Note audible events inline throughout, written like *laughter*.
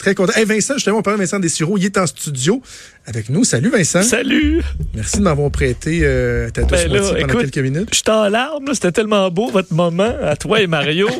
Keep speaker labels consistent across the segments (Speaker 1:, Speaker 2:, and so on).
Speaker 1: Très content. Hey, Vincent, justement, on parle de Vincent Dessureau. Il est en studio avec nous. Salut, Vincent.
Speaker 2: Salut!
Speaker 1: Merci de m'avoir prêté euh, ta douce
Speaker 2: Ben là,
Speaker 1: moitié pendant
Speaker 2: écoute,
Speaker 1: quelques minutes.
Speaker 2: Je suis en larmes, là. c'était tellement beau votre moment à toi et Mario. *laughs*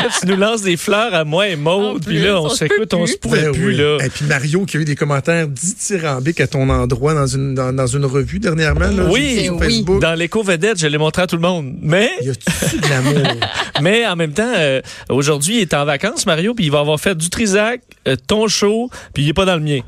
Speaker 2: Là, tu nous lances des fleurs à moi et Maude, puis là, on s'écoute, on se pourrait
Speaker 1: Ben
Speaker 2: plus,
Speaker 1: oui.
Speaker 2: là.
Speaker 1: Et puis Mario qui a eu des commentaires dithyrambiques à ton endroit dans une, dans, dans une revue dernièrement. Là,
Speaker 2: Oui.
Speaker 1: sur
Speaker 3: Oui.
Speaker 1: Facebook.
Speaker 2: Dans l'éco-vedette, je l'ai montré à tout le monde. Mais,
Speaker 1: Y a-tu de l'amour? *laughs*
Speaker 2: mais en même temps, euh, aujourd'hui, il est en vacances, Mario, puis il va avoir fait du Trisac, ton show, puis il est pas dans le mien.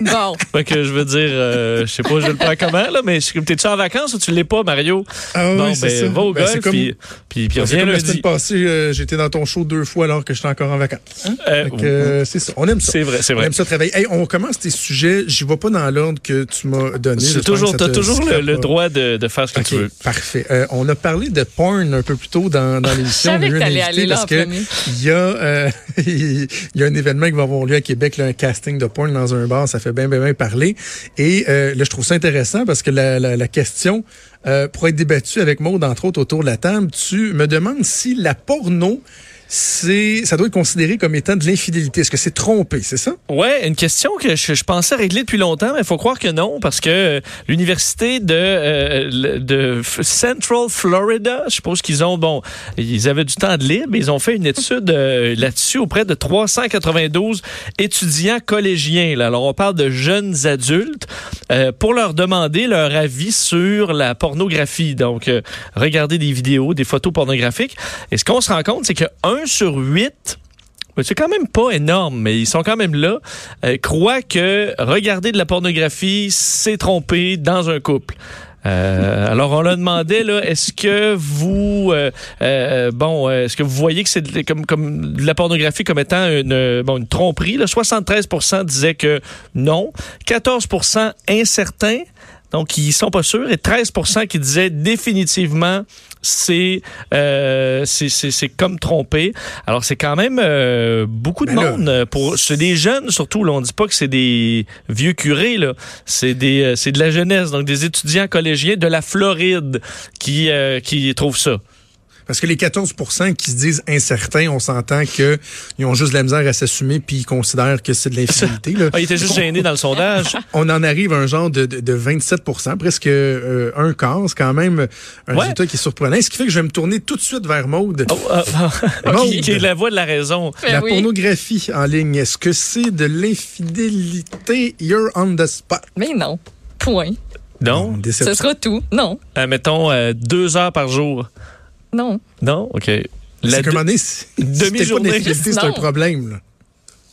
Speaker 3: Bon. *laughs*
Speaker 2: Fait que je veux dire, euh, je sais pas, je le prends comment, là, mais t'es-tu en vacances ou tu l'es pas, Mario?
Speaker 1: Ah oui, c'est
Speaker 2: ben,
Speaker 1: ça.
Speaker 2: va au
Speaker 1: Ben,
Speaker 2: golf,
Speaker 1: c'est comme-
Speaker 2: puis, puis, puis reviens
Speaker 1: comme la
Speaker 2: lundi.
Speaker 1: semaine passée, euh, j'étais dans ton show deux fois alors que j'étais encore en vacances. Hein?
Speaker 2: Euh,
Speaker 1: Fait que, euh, c'est ça. On aime ça.
Speaker 2: c'est vrai, c'est
Speaker 1: On
Speaker 2: vrai.
Speaker 1: aime ça travailler. Hey, on commence tes sujets. J'y vais pas dans l'ordre que tu m'as donné.
Speaker 2: C'est
Speaker 1: J'espère
Speaker 2: toujours, t'as
Speaker 1: te
Speaker 2: toujours le, droit de, de faire ce que
Speaker 1: OK,
Speaker 2: tu veux.
Speaker 1: parfait. Euh, on a parlé de porn un peu plus tôt dans, dans *laughs* l'émission.
Speaker 3: Je savais
Speaker 1: On
Speaker 3: que t'allais aller là
Speaker 1: parce que
Speaker 3: premier.
Speaker 1: il y, a, *laughs* il y a un événement qui va avoir lieu à Québec, là, un casting de porn dans un bar. Ça fait bien, bien, bien parler. Et euh, là, je trouve ça intéressant parce que la, question euh, pourrait être débattue avec Maud, entre autres, autour de la table. Tu me demandes si la porno, c'est ça doit être considéré comme étant de l'infidélité. Est-ce que c'est trompé, c'est ça?
Speaker 2: Ouais, une question que je, pensais régler depuis longtemps, mais il faut croire que non, parce que euh, l'université de, euh, de Central Florida, je suppose qu'ils ont, bon, ils avaient du temps de libre, ils ont fait une étude euh, là-dessus auprès de 392 étudiants collégiens. Là. Alors, on parle de jeunes adultes euh, pour leur demander leur avis sur la pornographie. Donc, regarder des vidéos, des photos pornographiques. Et ce qu'on se rend compte, c'est que 1 sur 8 mais c'est quand même pas énorme, mais ils sont quand même là. Euh, croient que regarder de la pornographie, c'est tromper dans un couple. Euh, alors on leur demandait là, est-ce que vous, euh, bon, est-ce que vous voyez que c'est comme comme de la pornographie comme étant une tromperie là, 73% disaient que non, 14% incertains. Donc, ils sont pas sûrs. Et 13% qui disaient définitivement c'est euh, c'est comme tromper. Alors, c'est quand même euh, beaucoup de
Speaker 1: Ben
Speaker 2: monde. euh, pour C'est des jeunes, surtout. Là, on dit pas que c'est des vieux curés. là. C'est des euh, c'est de la jeunesse, donc des étudiants collégiens de la Floride qui, euh, qui trouvent ça.
Speaker 1: Parce que les 14% qui se disent incertains, on s'entend qu'ils ont juste de la misère à s'assumer puis ils considèrent que c'est de l'infidélité. là.
Speaker 2: Ah, il était juste gêné dans le sondage. *laughs*
Speaker 1: On en arrive à un genre de, de, de 27% presque euh, un quart. C'est quand même un
Speaker 2: Ouais.
Speaker 1: résultat qui est surprenant. Ce qui fait que je vais me tourner tout de suite vers Maude.
Speaker 2: Oh, *laughs*
Speaker 1: Maude.
Speaker 2: qui, qui est la voix de la raison.
Speaker 3: Ben
Speaker 1: la
Speaker 3: oui.
Speaker 1: pornographie en ligne, est-ce que c'est de l'infidélité? You're on the spot.
Speaker 3: Mais non. Point.
Speaker 2: Non,
Speaker 3: Ce sera tout. Non.
Speaker 2: Euh, mettons euh, deux heures par jour.
Speaker 3: Non.
Speaker 2: Non, ok. La
Speaker 1: C'est *laughs*
Speaker 2: demi-journée.
Speaker 1: de l'infidélité, c'est un problème. là.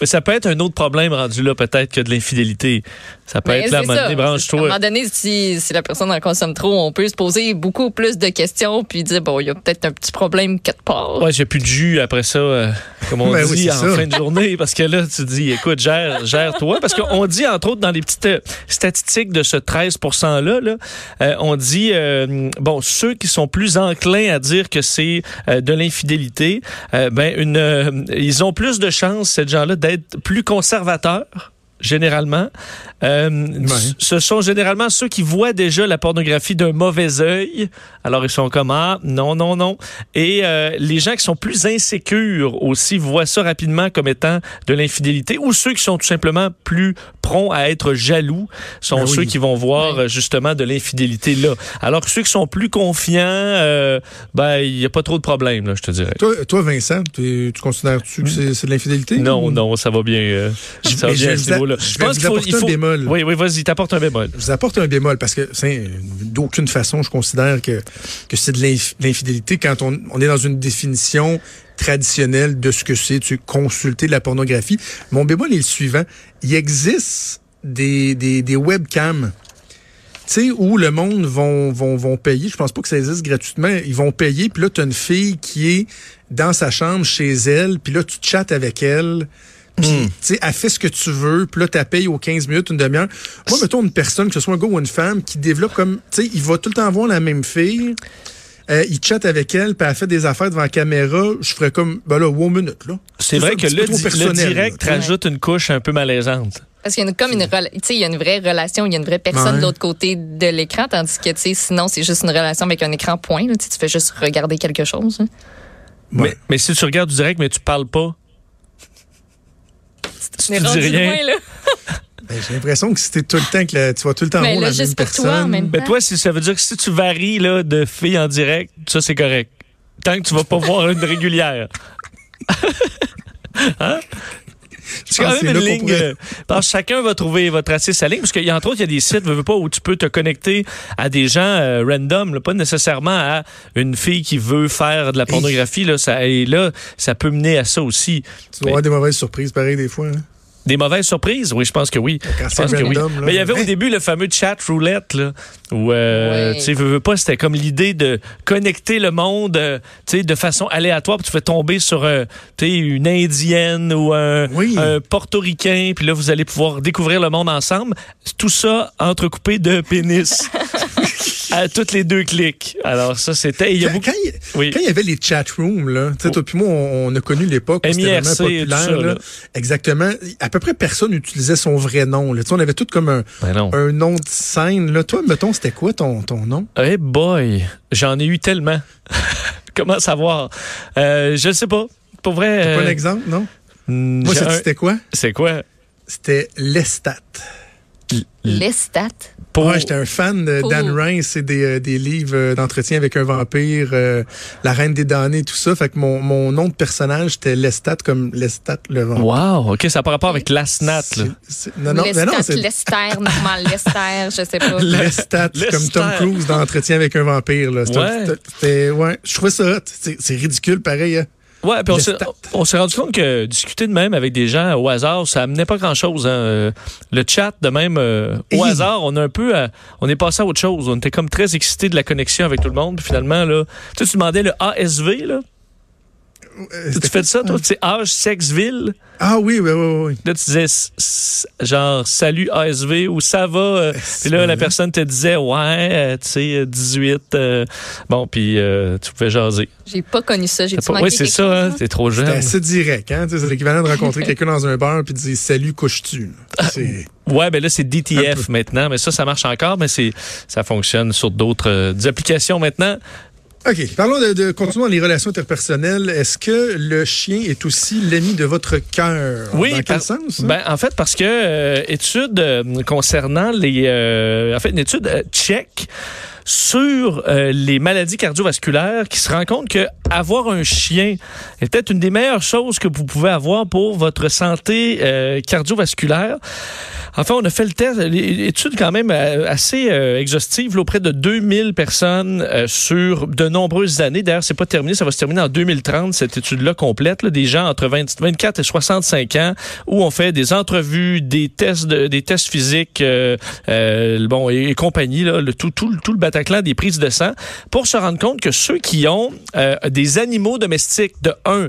Speaker 2: Mais ça peut être un autre problème rendu là, peut-être que de l'infidélité. Ça peut
Speaker 3: Mais
Speaker 2: être là, à un moment donné,
Speaker 3: À un
Speaker 2: branche-toi.
Speaker 3: moment donné, si, si la personne en consomme trop, on peut se poser beaucoup plus de questions puis dire, bon, il y a peut-être un petit problème quelque part.
Speaker 2: Ouais, j'ai plus de jus après ça, euh, comme on
Speaker 1: Ben oui,
Speaker 2: dit en
Speaker 1: ça.
Speaker 2: fin de journée, parce que là, tu dis, écoute, gère, gère-toi. Parce qu'on dit, entre autres, dans les petites euh, statistiques de ce 13 %-là, là, euh, on dit, euh, bon, ceux qui sont plus enclins à dire que c'est euh, de l'infidélité, euh, ben, une, euh, ils ont plus de chances, ces gens-là, d'être plus conservateurs généralement. Euh, Ce sont généralement ceux qui voient déjà la pornographie d'un mauvais œil. Alors, ils sont comme, ah, non, non, non. Et euh, les gens qui sont plus insécures aussi voient ça rapidement comme étant de l'infidélité. Ou ceux qui sont tout simplement plus prompts à être jaloux sont
Speaker 1: Ben oui.
Speaker 2: ceux qui vont voir justement de l'infidélité là. Alors que ceux qui sont plus confiants, euh, ben, il n'y a pas trop de problèmes, là, je te dirais.
Speaker 1: Toi, toi Vincent, tu, tu considères-tu que c'est c'est de l'infidélité?
Speaker 2: Non,
Speaker 1: ou-
Speaker 2: non, ça va bien. euh, ça va bien à ce niveau-là.
Speaker 1: je vous apporter un bémol.
Speaker 2: Oui, oui, vas-y, t'apportes un bémol.
Speaker 1: Je vous apporte un bémol parce que d'aucune façon je considère que, que c'est de l'inf- l'infidélité quand on, on est dans une définition traditionnelle de ce que c'est, tu sais, consulter de la pornographie. Mon bémol est le suivant. Il existe des, des, des webcams tu sais, où le monde vont, vont, vont payer. Je pense pas que ça existe gratuitement. Ils vont payer, puis là, tu as une fille qui est dans sa chambre chez elle, puis là, tu chattes avec elle. Puis, tu sais, elle fait ce que tu veux, puis là, tu payes aux 15 minutes, une demi-heure. Moi, mettons une personne, que ce soit un gars ou une femme, qui développe comme, tu sais, il va tout le temps voir la même fille, euh, il chatte avec elle, puis elle fait des affaires devant la caméra, je ferais comme, ben là, one minute, là.
Speaker 2: C'est vrai que le, di- le direct
Speaker 1: là.
Speaker 2: rajoute une couche un peu malaisante.
Speaker 3: Parce qu'il y a une, comme une, il y a une vraie relation, il y a une vraie personne
Speaker 1: Ouais.
Speaker 3: de l'autre côté de l'écran, tandis que, tu sais, sinon, c'est juste une relation avec un écran point, là, tu fais juste regarder quelque chose. hein.
Speaker 1: Ouais.
Speaker 2: Mais, mais si tu regardes du direct, mais tu parles pas,
Speaker 3: On est rendu
Speaker 2: rien.
Speaker 3: loin, là. *laughs*
Speaker 1: Ben, J'ai l'impression que si t'es tout le temps que la- tu vois tout le temps en
Speaker 3: Mais
Speaker 1: haut
Speaker 3: là,
Speaker 1: la même
Speaker 3: juste pour toi,
Speaker 1: personne.
Speaker 3: en même
Speaker 2: Ben toi, si ça veut dire que si tu varies là, de filles en direct, ça c'est correct. Tant que tu vas pas voir une régulière. *laughs* hein? C'est quand même une ligne.
Speaker 1: pourrait-
Speaker 2: euh, parce que chacun va trouver, va tracer sa ligne. Parce qu'il y a entre autres, il y a des sites, veux, pas, où tu peux te connecter à des gens euh, random, là, pas nécessairement à une fille qui veut faire de la pornographie. Là, ça, et là, ça peut mener à ça aussi.
Speaker 1: Tu vas avoir des mauvaises surprises pareil des fois. hein.
Speaker 2: Des mauvaises surprises? Oui, je pense que oui.
Speaker 1: Quand
Speaker 2: Je
Speaker 1: c'est
Speaker 2: pense que oui.
Speaker 1: random, là.
Speaker 2: Mais il y avait au début le fameux chat roulette, là, où, euh, tu sais, veux, veux pas, c'était comme l'idée de connecter le monde, euh, tu sais, de façon aléatoire, puis tu fais tomber sur, euh, tu sais, une Indienne ou un,
Speaker 1: Oui.
Speaker 2: un Portoricain, puis là, vous allez pouvoir découvrir le monde ensemble. Tout ça entrecoupé de pénis. *laughs* à toutes les deux clics. Alors, ça, c'était... Il y a
Speaker 1: Quand,
Speaker 2: beaucoup...
Speaker 1: quand il,
Speaker 2: Oui.
Speaker 1: quand il y avait les chat rooms, là, tu sais, toi puis moi, on, on a connu l'époque où c'était vraiment populaire.
Speaker 2: ça,
Speaker 1: là.
Speaker 2: là.
Speaker 1: Exactement. À peu près personne n'utilisait son vrai nom. Là. Tu sais, on avait tout comme un,
Speaker 2: Ben
Speaker 1: un nom de scène. Là. Toi, mettons, c'était quoi ton, ton nom?
Speaker 2: Hey boy, j'en ai eu tellement. *laughs* Comment savoir? Euh, je sais pas. Pour vrai...
Speaker 1: T'as pas
Speaker 2: euh,
Speaker 1: un exemple, non? Moi,
Speaker 2: un-
Speaker 1: c'était quoi?
Speaker 2: C'est quoi?
Speaker 1: C'était Lestat.
Speaker 3: Les stats.
Speaker 2: Pour...
Speaker 1: Ouais, j'étais un fan de
Speaker 3: Pour-
Speaker 1: Dan Ryan, c'est des, euh, des livres euh, d'entretien avec un vampire, euh, La Reine des damnés, tout ça. Fait que mon, mon nom de personnage, c'était Lestat, comme Lestat le vampire.
Speaker 2: Wow, OK, ça n'a pas rapport avec l'Asnat, là.
Speaker 1: Non, non, mais
Speaker 3: Lestat,
Speaker 1: non, c'est
Speaker 3: Lester, *laughs* normal, Lester, je sais pas.
Speaker 1: Lestat,
Speaker 2: Lester.
Speaker 1: comme Tom Cruise dans Entretien avec un vampire. Là. C'était-
Speaker 2: Ouais.
Speaker 1: c'était- ouais. Je trouvais ça hot. C'est ridicule, pareil. hein.
Speaker 2: Ouais, puis on s'est-
Speaker 1: Lestat.
Speaker 2: on s'est rendu compte que discuter de même avec des gens au hasard, ça amenait pas grand-chose. hein. Euh, Le chat, de même, euh, au hasard, on a un peu... euh, on est passé à autre chose. On était comme très excités de la connexion avec tout le monde. Puis finalement, là... Tu sais, tu demandais le ASV, là.
Speaker 1: Euh,
Speaker 2: Tu fais ça, toi? C'est âge, sexe, ville.
Speaker 1: Ah oui, oui, oui, oui.
Speaker 2: Là, tu disais s- s- genre salut ASV ou ça va. euh, puis là, la personne te disait ouais, euh, tu sais, euh, 18. euh, bon, puis euh, tu pouvais jaser.
Speaker 3: J'ai pas connu ça. J'ai
Speaker 2: pas- Ouais, c'est ça, hein, t'es trop jeune.
Speaker 1: C'était assez direct. Hein? C'est l'équivalent de rencontrer quelqu'un dans un bar puis de dire Salut, couches-tu? C'est-
Speaker 2: Ouais, ben là, c'est DTF maintenant, mais ça, ça marche encore, mais c'est ça fonctionne sur d'autres euh, applications maintenant.
Speaker 1: OK. Parlons de, de continuons les relations interpersonnelles. Est-ce que le chien est aussi l'ami de votre cœur?
Speaker 2: Oui,
Speaker 1: Dans quel
Speaker 2: par-
Speaker 1: sens? hein?
Speaker 2: Ben, en fait, parce que euh, étude euh, concernant les, euh, en fait, une étude tchèque sur euh, les maladies cardiovasculaires qui se rend compte que avoir un chien est peut-être une des meilleures choses que vous pouvez avoir pour votre santé euh, cardiovasculaire. Enfin, on a fait le test, l'étude quand même euh, assez euh, exhaustive, là, auprès de 2000 personnes euh, sur de nombreuses années. D'ailleurs, c'est pas terminé, ça va se terminer en 2030, cette étude-là complète, là, des gens entre 20 24 et 65 ans, où on fait des entrevues, des tests, de- des tests physiques, euh, bon et, compagnie, là, le, tout, tout, tout le Bataclan des prises de sang, pour se rendre compte que ceux qui ont euh, des animaux domestiques, de un,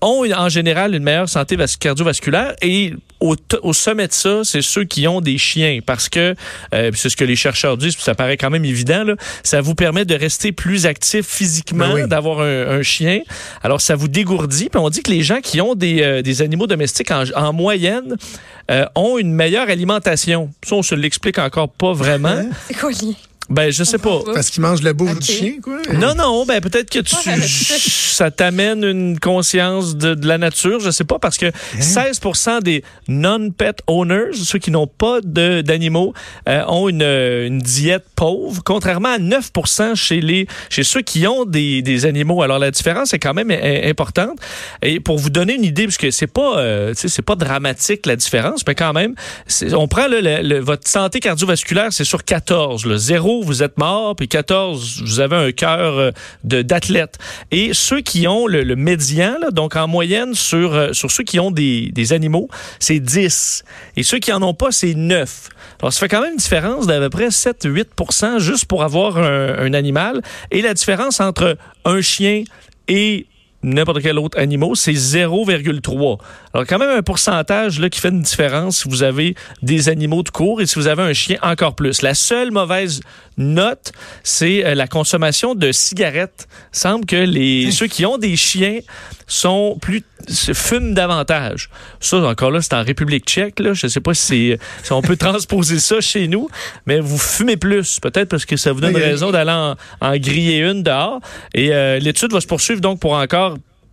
Speaker 2: ont une- en général une meilleure santé vas- cardiovasculaire et au, sommet de ça, c'est ceux qui ont des chiens parce que euh, puis c'est ce que les chercheurs disent, puis ça paraît quand même évident là, ça vous permet de rester plus actif physiquement,
Speaker 1: Ben oui.
Speaker 2: d'avoir un, un chien. Alors ça vous dégourdit, puis on dit que les gens qui ont des, euh, des animaux domestiques en, en moyenne euh, ont une meilleure alimentation. Ça on se l'explique encore pas vraiment.
Speaker 3: C'est quoi le lien?
Speaker 2: Ben je sais pas.
Speaker 1: Parce qu'il mange la bouffe
Speaker 3: Ok.
Speaker 1: du chien, quoi.
Speaker 2: Non, non, ben peut-être que tu, ça t'amène une conscience de, de la nature, je sais pas, parce que 16 des non-pet owners, ceux qui n'ont pas de- d'animaux, euh, ont une, une diète pauvre, contrairement à 9% chez les chez ceux qui ont des, des animaux. Alors la différence est quand même importante. Et pour vous donner une idée, parce que c'est pas, euh, tu sais, c'est pas dramatique la différence, mais quand même, on prend là, le- le- votre santé cardiovasculaire, c'est sur 14. Là. 0, vous êtes mort, puis 14, vous avez un cœur euh, d'athlète. Et ceux qui ont le, le médian, donc en moyenne sur, euh, sur ceux qui ont des, des animaux, c'est 10. Et ceux qui en ont pas, c'est 9. Alors, ça fait quand même une différence d'à peu près 7-8% juste pour avoir un, un animal. Et la différence entre un chien et n'importe quel autre animal, c'est 0,3. Alors, quand même un pourcentage là, qui fait une différence si vous avez des animaux de cours et si vous avez un chien encore plus. La seule mauvaise note, c'est euh, la consommation de cigarettes. Il semble que les, ceux qui ont des chiens sont plus fument davantage. Ça, encore là, c'est en République tchèque. Là. Je ne sais pas si, si on peut *laughs* transposer ça chez nous, mais vous fumez plus. Peut-être parce que ça vous donne
Speaker 1: oui.
Speaker 2: raison d'aller en, en griller une dehors. Et euh, l'étude va se poursuivre donc pour encore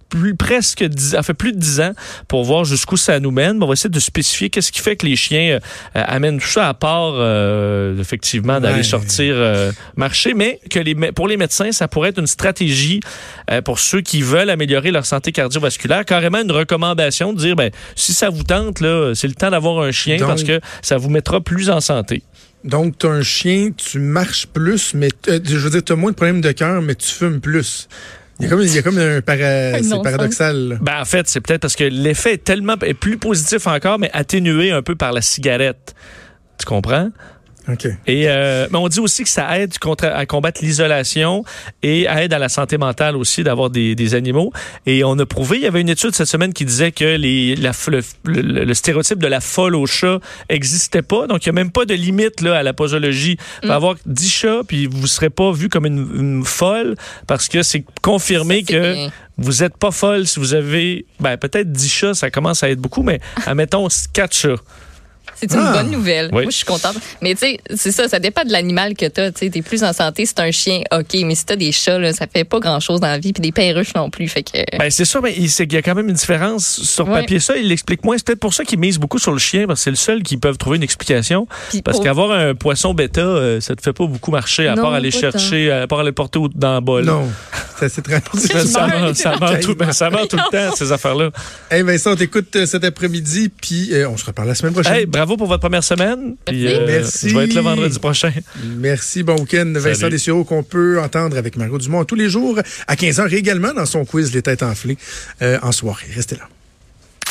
Speaker 2: plus, presque 10, ça fait plus de 10 ans pour voir jusqu'où ça nous mène. On va essayer de spécifier qu'est-ce qui fait que les chiens euh, amènent tout ça à part euh, effectivement d'aller
Speaker 1: Ouais.
Speaker 2: sortir euh, marcher, mais que les, pour les médecins, ça pourrait être une stratégie euh, pour ceux qui veulent améliorer leur santé cardiovasculaire, carrément une recommandation de dire ben si ça vous tente là, c'est le temps d'avoir un chien
Speaker 1: Donc-
Speaker 2: parce que ça vous mettra plus en santé.
Speaker 1: Donc, tu as un chien, tu marches plus, mais je veux dire, tu as moins de problèmes de cœur, mais tu fumes plus. Il y a comme, il y a comme un para- *laughs* c'est paradoxal. là.
Speaker 2: Ben, en fait, c'est peut-être parce que l'effet est tellement est plus positif encore, mais atténué un peu par la cigarette. Tu comprends?
Speaker 1: OK.
Speaker 2: Et euh, mais on dit aussi que ça aide contre, à combattre l'isolation et aide à la santé mentale aussi d'avoir des, des animaux. Et on a prouvé, il y avait une étude cette semaine qui disait que les, la, le, le- le stéréotype de la folle au chat existait pas. Donc, il n'y a même pas de limite là, à la posologie. Va avoir 10 chats, puis vous ne serez pas vu comme une, une folle parce que c'est confirmé que vous n'êtes pas folle si vous avez ben, peut-être 10 chats, ça commence à être beaucoup, mais admettons 4 chats.
Speaker 3: C'est une
Speaker 1: Ah.
Speaker 3: bonne nouvelle.
Speaker 2: Oui.
Speaker 3: Moi, je suis contente. Mais tu sais, c'est ça, ça dépend de l'animal que t'as. Tu sais, t'es plus en santé, c'est un chien, OK. Mais si t'as des chats, là, ça fait pas grand-chose dans la vie. Puis des perruches non plus. Fait que...
Speaker 2: Ben, c'est sûr, mais il, c'est qu'il y a quand même une différence sur
Speaker 3: Ouais.
Speaker 2: papier. Ça, il l'explique moins. C'est peut-être pour ça qu'ils misent beaucoup sur le chien, parce que c'est le seul qui peuvent trouver une explication. Parce
Speaker 3: pour-
Speaker 2: qu'avoir un poisson bêta, euh, ça te fait pas beaucoup marcher, à
Speaker 3: Non,
Speaker 2: part aller chercher, à part aller le porter dans le bol.
Speaker 1: Non, c'est assez très *laughs*
Speaker 2: Ça, ça,
Speaker 3: meurt.
Speaker 2: meurt, ça meurt tout, ben, ça meurt tout le temps, ces affaires-là.
Speaker 1: Hey Vincent, on t'écoute euh, cet après-midi, puis euh, on se reparle la semaine prochaine.
Speaker 2: Hey, bravo pour votre première semaine. Puis,
Speaker 3: Merci.
Speaker 1: Merci.
Speaker 2: Je vais être là vendredi prochain.
Speaker 1: Merci, bon week-end. Vincent. Dessureau qu'on peut entendre avec Margot Dumont tous les jours à 15h également dans son quiz Les Têtes Enflées euh, en soirée. Restez là.